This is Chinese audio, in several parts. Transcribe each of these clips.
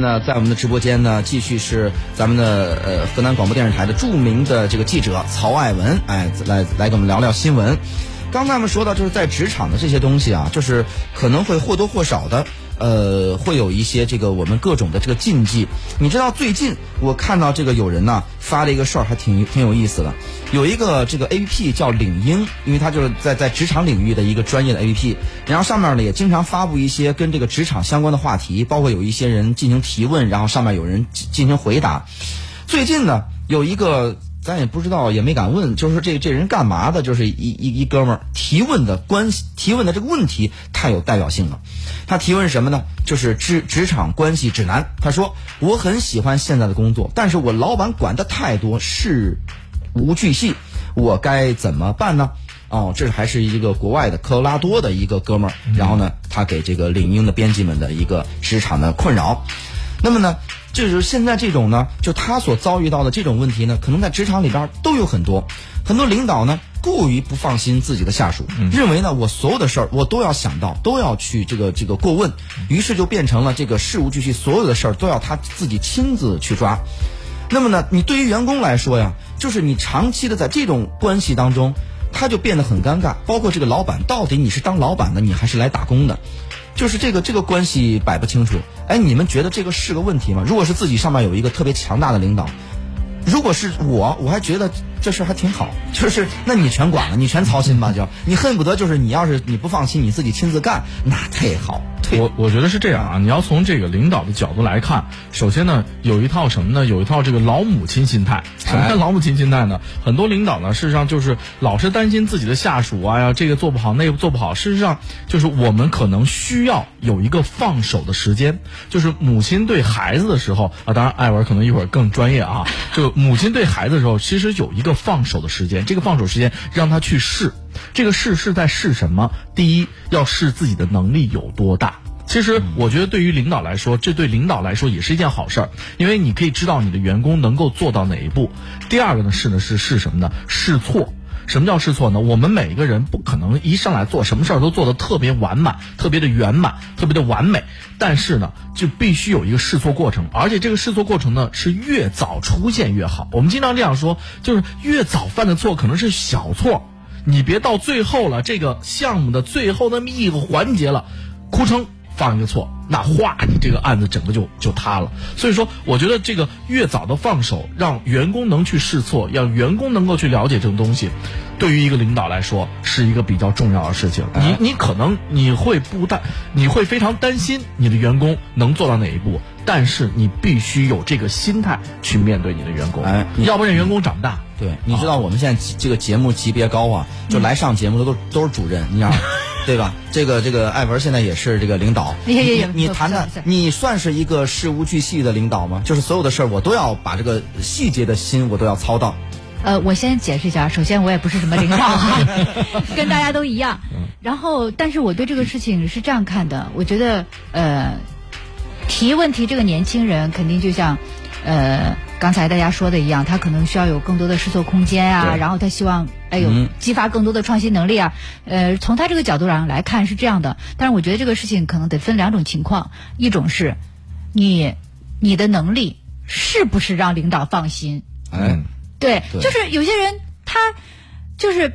那在我们的直播间呢，继续是咱们的呃河南广播电视台的著名的这个记者曹爱文，哎，来来跟我们聊聊新闻。刚才我们说到，就是在职场的这些东西啊，就是可能会或多或少的。呃，会有一些这个我们各种的这个禁忌。你知道最近我看到这个有人呢发了一个事儿，还挺挺有意思的。有一个这个 A P P 叫领英，因为它就是在在职场领域的一个专业的 A P P。然后上面呢也经常发布一些跟这个职场相关的话题，包括有一些人进行提问，然后上面有人进行回答。最近呢有一个。咱也不知道，也没敢问，就是这这人干嘛的？就是一一一哥们儿提问的关系，提问的这个问题太有代表性了。他提问什么呢？就是职职场关系指南。他说：“我很喜欢现在的工作，但是我老板管的太多，事无巨细，我该怎么办呢？”哦，这还是一个国外的科罗拉多的一个哥们儿，然后呢，他给这个领英的编辑们的一个职场的困扰。那么呢？就是现在这种呢，就他所遭遇到的这种问题呢，可能在职场里边都有很多。很多领导呢，过于不放心自己的下属，认为呢，我所有的事儿我都要想到，都要去这个这个过问，于是就变成了这个事无巨细，所有的事儿都要他自己亲自去抓。那么呢，你对于员工来说呀，就是你长期的在这种关系当中，他就变得很尴尬。包括这个老板，到底你是当老板的，你还是来打工的？就是这个这个关系摆不清楚，哎，你们觉得这个是个问题吗？如果是自己上面有一个特别强大的领导，如果是我，我还觉得这事还挺好。就是那你全管了，你全操心吧，就你恨不得就是你要是你不放心，你自己亲自干，那太好。我我觉得是这样啊，你要从这个领导的角度来看，首先呢，有一套什么呢？有一套这个老母亲心态。什么叫老母亲心态呢？很多领导呢，事实上就是老是担心自己的下属啊呀，这个做不好，那个做不好。事实上，就是我们可能需要有一个放手的时间。就是母亲对孩子的时候啊，当然艾文可能一会儿更专业啊。就母亲对孩子的时候，其实有一个放手的时间。这个放手时间让他去试。这个试是在试什么？第一，要试自己的能力有多大。其实，我觉得对于领导来说，这对领导来说也是一件好事儿，因为你可以知道你的员工能够做到哪一步。第二个呢，试呢是试什么呢？试错。什么叫试错呢？我们每一个人不可能一上来做什么事儿都做得特别完满、特别的圆满、特别的完美，但是呢，就必须有一个试错过程，而且这个试错过程呢是越早出现越好。我们经常这样说，就是越早犯的错可能是小错。你别到最后了，这个项目的最后那么一个环节了，哭成犯一个错，那哗，你这个案子整个就就塌了。所以说，我觉得这个越早的放手，让员工能去试错，让员工能够去了解这种东西，对于一个领导来说是一个比较重要的事情。你你可能你会不担，你会非常担心你的员工能做到哪一步，但是你必须有这个心态去面对你的员工，哎，要不然员工长不大。对，你知道我们现在这个节目级别高啊，就来上节目的都都是主任，你知道，对吧？这个这个艾文现在也是这个领导，你你谈谈，你算是一个事无巨细的领导吗？就是所有的事儿我都要把这个细节的心我都要操到。呃，我先解释一下，首先我也不是什么领导哈，跟大家都一样。然后，但是我对这个事情是这样看的，我觉得呃，提问题这个年轻人肯定就像呃。刚才大家说的一样，他可能需要有更多的试错空间啊，然后他希望哎呦激发更多的创新能力啊。呃，从他这个角度上来看是这样的，但是我觉得这个事情可能得分两种情况，一种是，你你的能力是不是让领导放心？哎，对，就是有些人他就是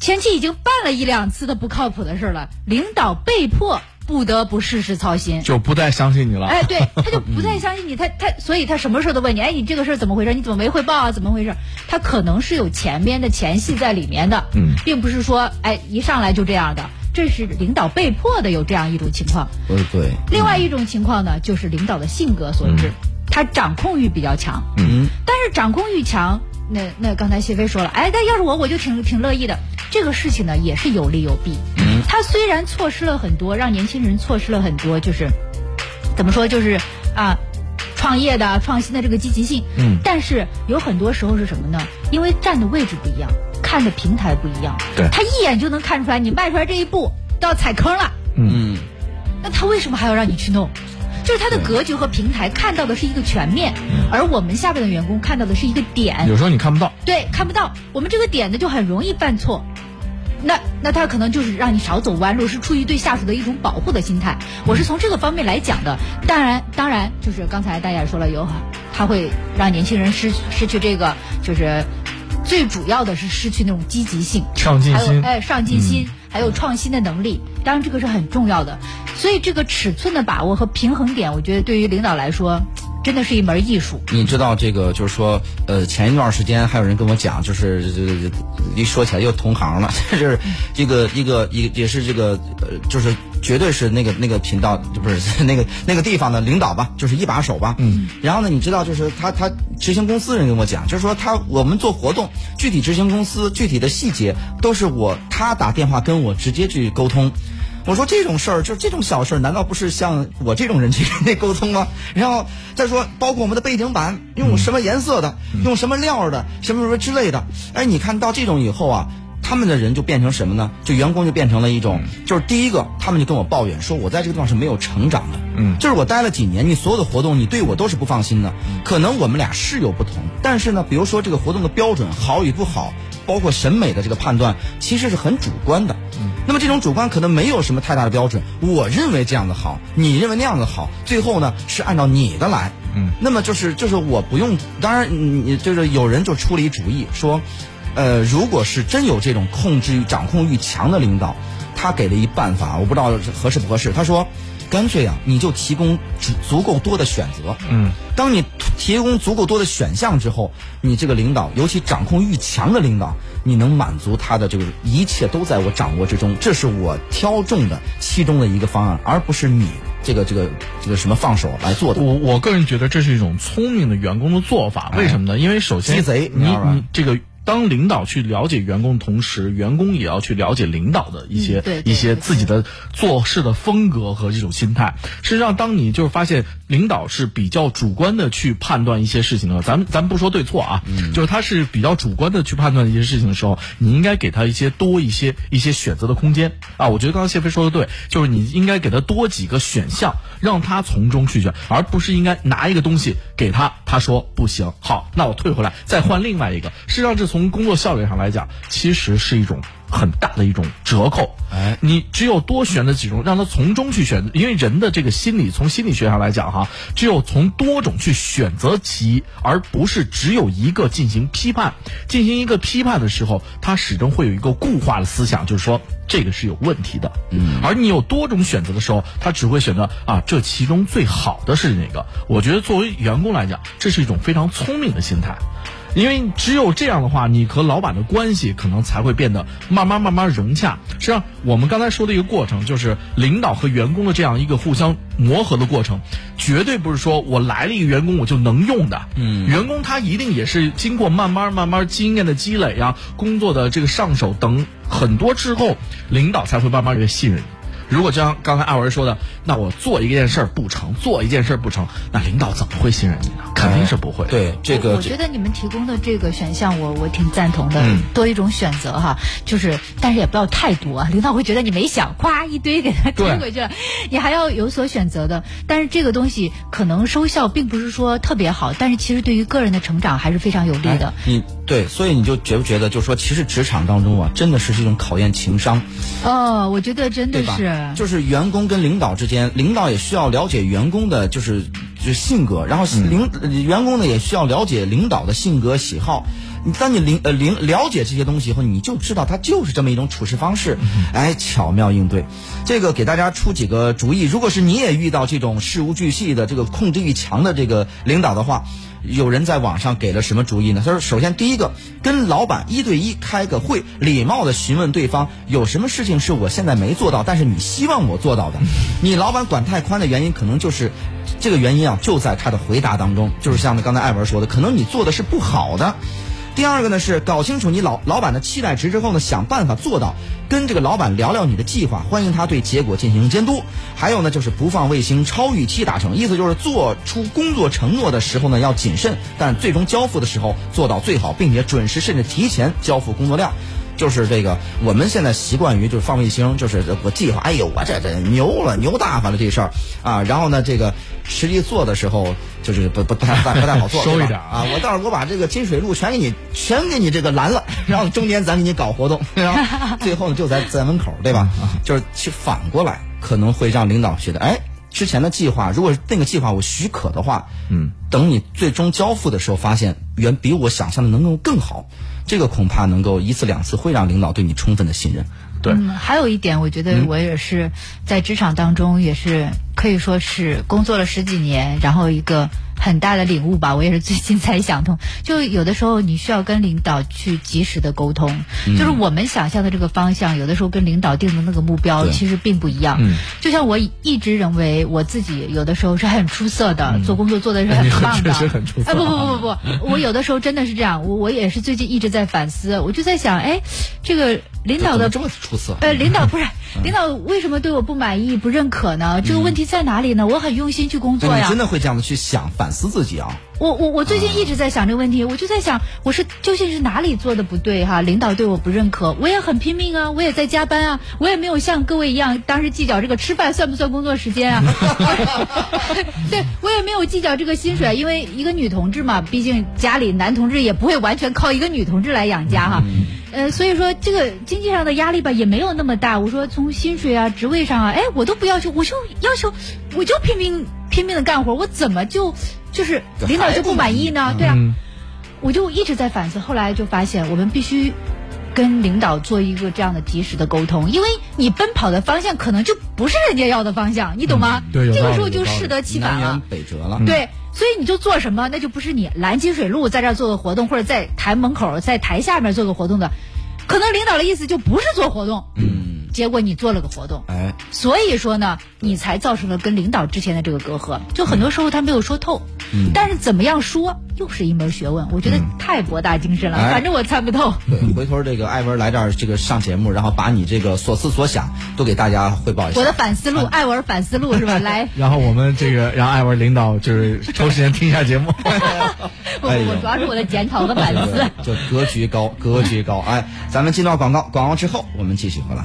前期已经办了一两次的不靠谱的事了，领导被迫。不得不事事操心，就不再相信你了。哎，对，他就 不再相信你，他他，所以他什么事都问你。哎，你这个事儿怎么回事？你怎么没汇报啊？怎么回事？他可能是有前边的前戏在里面的，嗯，并不是说哎一上来就这样的，这是领导被迫的有这样一种情况。对，对。另外一种情况呢，就是领导的性格所致，他掌控欲比较强。嗯。但是掌控欲强，那那刚才谢飞说了，哎，但要是我，我就挺挺乐意的。这个事情呢，也是有利有弊。嗯他虽然错失了很多，让年轻人错失了很多，就是怎么说，就是啊，创业的、创新的这个积极性。嗯。但是有很多时候是什么呢？因为站的位置不一样，看的平台不一样。对。他一眼就能看出来，你迈出来这一步都要踩坑了。嗯。那他为什么还要让你去弄？就是他的格局和平台看到的是一个全面，而我们下边的员工看到的是一个点。有时候你看不到。对，看不到。我们这个点呢，就很容易犯错。那那他可能就是让你少走弯路，是出于对下属的一种保护的心态。我是从这个方面来讲的。当然，当然就是刚才大家也说了，有他会让年轻人失失去这个，就是最主要的是失去那种积极性、上进心，哎，上进心，还有创新的能力。当然，这个是很重要的。所以，这个尺寸的把握和平衡点，我觉得对于领导来说。真的是一门艺术。你知道这个，就是说，呃，前一段时间还有人跟我讲，就是一说起来又同行了，就是这个一个一也是这个，呃，就是绝对是那个那个频道，不是那个那个地方的领导吧，就是一把手吧。嗯。然后呢，你知道，就是他他执行公司人跟我讲，就是说他我们做活动，具体执行公司具体的细节都是我他打电话跟我直接去沟通。我说这种事儿，就这种小事儿，难道不是像我这种人去 跟那沟通吗？然后再说，包括我们的背景板用什么颜色的，用什么料的，什么什么之类的。哎，你看到这种以后啊，他们的人就变成什么呢？就员工就变成了一种，就是第一个，他们就跟我抱怨说，我在这个地方是没有成长的。嗯，就是我待了几年，你所有的活动，你对我都是不放心的。可能我们俩是有不同，但是呢，比如说这个活动的标准好与不好，包括审美的这个判断，其实是很主观的。嗯那么这种主观可能没有什么太大的标准，我认为这样的好，你认为那样的好，最后呢是按照你的来。嗯，那么就是就是我不用，当然你就是有人就出了一主意说，呃，如果是真有这种控制欲、掌控欲强的领导，他给了一办法，我不知道合适不合适。他说。干脆啊，你就提供足足够多的选择。嗯，当你提供足够多的选项之后，你这个领导，尤其掌控欲强的领导，你能满足他的这个一切都在我掌握之中，这是我挑中的其中的一个方案，而不是你这个这个这个什么放手来做的。我我个人觉得这是一种聪明的员工的做法。为什么呢？因为首先，鸡贼，你你这个。当领导去了解员工的同时，员工也要去了解领导的一些一些自己的做事的风格和这种心态。事实上，当你就是发现领导是比较主观的去判断一些事情的，咱们咱不说对错啊，就是他是比较主观的去判断一些事情的时候，你应该给他一些多一些一些选择的空间啊。我觉得刚刚谢飞说的对，就是你应该给他多几个选项，让他从中去选，而不是应该拿一个东西给他，他说不行，好，那我退回来再换另外一个。事实上，这从工作效率上来讲，其实是一种很大的一种折扣。哎，你只有多选择几种，让他从中去选择，因为人的这个心理，从心理学上来讲，哈，只有从多种去选择其，而不是只有一个进行批判。进行一个批判的时候，他始终会有一个固化的思想，就是说这个是有问题的。嗯，而你有多种选择的时候，他只会选择啊，这其中最好的是哪个？我觉得作为员工来讲，这是一种非常聪明的心态。因为只有这样的话，你和老板的关系可能才会变得慢慢慢慢融洽。实际上，我们刚才说的一个过程，就是领导和员工的这样一个互相磨合的过程，绝对不是说我来了一个员工我就能用的。嗯，员工他一定也是经过慢慢慢慢经验的积累呀，工作的这个上手等很多之后，领导才会慢慢越信任你。如果就像刚才阿文说的，那我做一件事儿不成，做一件事儿不成，那领导怎么会信任你呢？肯定是不会。对这个，我觉得你们提供的这个选项，我我挺赞同的，多一种选择哈。就是，但是也不要太多，领导会觉得你没想，咵一堆给他推回去了。你还要有所选择的。但是这个东西可能收效并不是说特别好，但是其实对于个人的成长还是非常有利的。你对，所以你就觉不觉得，就是说，其实职场当中啊，真的是这种考验情商。哦，我觉得真的是。就是员工跟领导之间，领导也需要了解员工的，就是就是性格，然后领员工呢也需要了解领导的性格喜好。你当你领呃领了解这些东西以后，你就知道他就是这么一种处事方式，哎，巧妙应对。这个给大家出几个主意，如果是你也遇到这种事无巨细的这个控制欲强的这个领导的话。有人在网上给了什么主意呢？他说：首先第一个，跟老板一对一开个会，礼貌的询问对方有什么事情是我现在没做到，但是你希望我做到的。你老板管太宽的原因，可能就是这个原因啊，就在他的回答当中，就是像刚才艾文说的，可能你做的是不好的。第二个呢是搞清楚你老老板的期待值之后呢，想办法做到，跟这个老板聊聊你的计划，欢迎他对结果进行监督。还有呢就是不放卫星，超预期达成，意思就是做出工作承诺的时候呢要谨慎，但最终交付的时候做到最好，并且准时甚至提前交付工作量。就是这个我们现在习惯于就是放卫星，就是我计划，哎呦，我这这牛了，牛大发了这事儿啊。然后呢，这个实际做的时候就是不不不太不太不太好做，收对吧一点啊啊。我到时候我把这个金水路全给你全给你这个拦了，然后中间咱给你搞活动，然后最后呢就在在门口，对吧？就是去反过来可能会让领导觉得，哎。之前的计划，如果那个计划我许可的话，嗯，等你最终交付的时候，发现远比我想象的能够更好，这个恐怕能够一次两次会让领导对你充分的信任。对，嗯，还有一点，我觉得我也是在职场当中，也是可以说是工作了十几年，然后一个很大的领悟吧。我也是最近才想通，就有的时候你需要跟领导去及时的沟通，就是我们想象的这个方向，有的时候跟领导定的那个目标其实并不一样。嗯就像我一直认为我自己有的时候是很出色的，做工作做的是很棒的，确实很出色哎，不不不不不，我有的时候真的是这样，我我也是最近一直在反思，我就在想，哎，这个领导的么这么出色？呃，领导 不是领导，为什么对我不满意、不认可呢？这个问题在哪里呢？我很用心去工作呀你真。的会这样子去想反思自己啊？我我我最近一直在想这个问题，我就在想，我是究竟是哪里做的不对哈？领导对我不认可，我也很拼命啊，我也在加班啊，我也没有像各位一样当时计较这个吃饭算不算工作时间啊？对我也没有计较这个薪水，因为一个女同志嘛，毕竟家里男同志也不会完全靠一个女同志来养家哈。呃，所以说这个经济上的压力吧也没有那么大。我说从薪水啊、职位上啊，哎，我都不要求，我就要求，我就拼命拼命的干活，我怎么就就是领导就不满意呢？对啊，嗯我就一直在反思，后来就发现我们必须。跟领导做一个这样的及时的沟通，因为你奔跑的方向可能就不是人家要的方向，你懂吗？对这个时候就适得其反了。北辙了。对，所以你就做什么，那就不是你拦金水路在这儿做个活动，或者在台门口、在台下面做个活动的，可能领导的意思就不是做活动，嗯，结果你做了个活动，哎，所以说呢，你才造成了跟领导之前的这个隔阂，就很多时候他没有说透，嗯但是怎么样说又是一门学问，我觉得太博大精深了，哎反正我参不透。对，回头这个艾文来这儿这个上节目，然后把你这个所思所想都给大家汇报一下。我的反思录，艾文反思录 是吧？来，然后我们这个让艾文领导就是抽时间听一下节目。不不哎呦不，主要是我的检讨和反思。就格局高，格局高。哎，咱们进到广告，广告之后我们继续回来。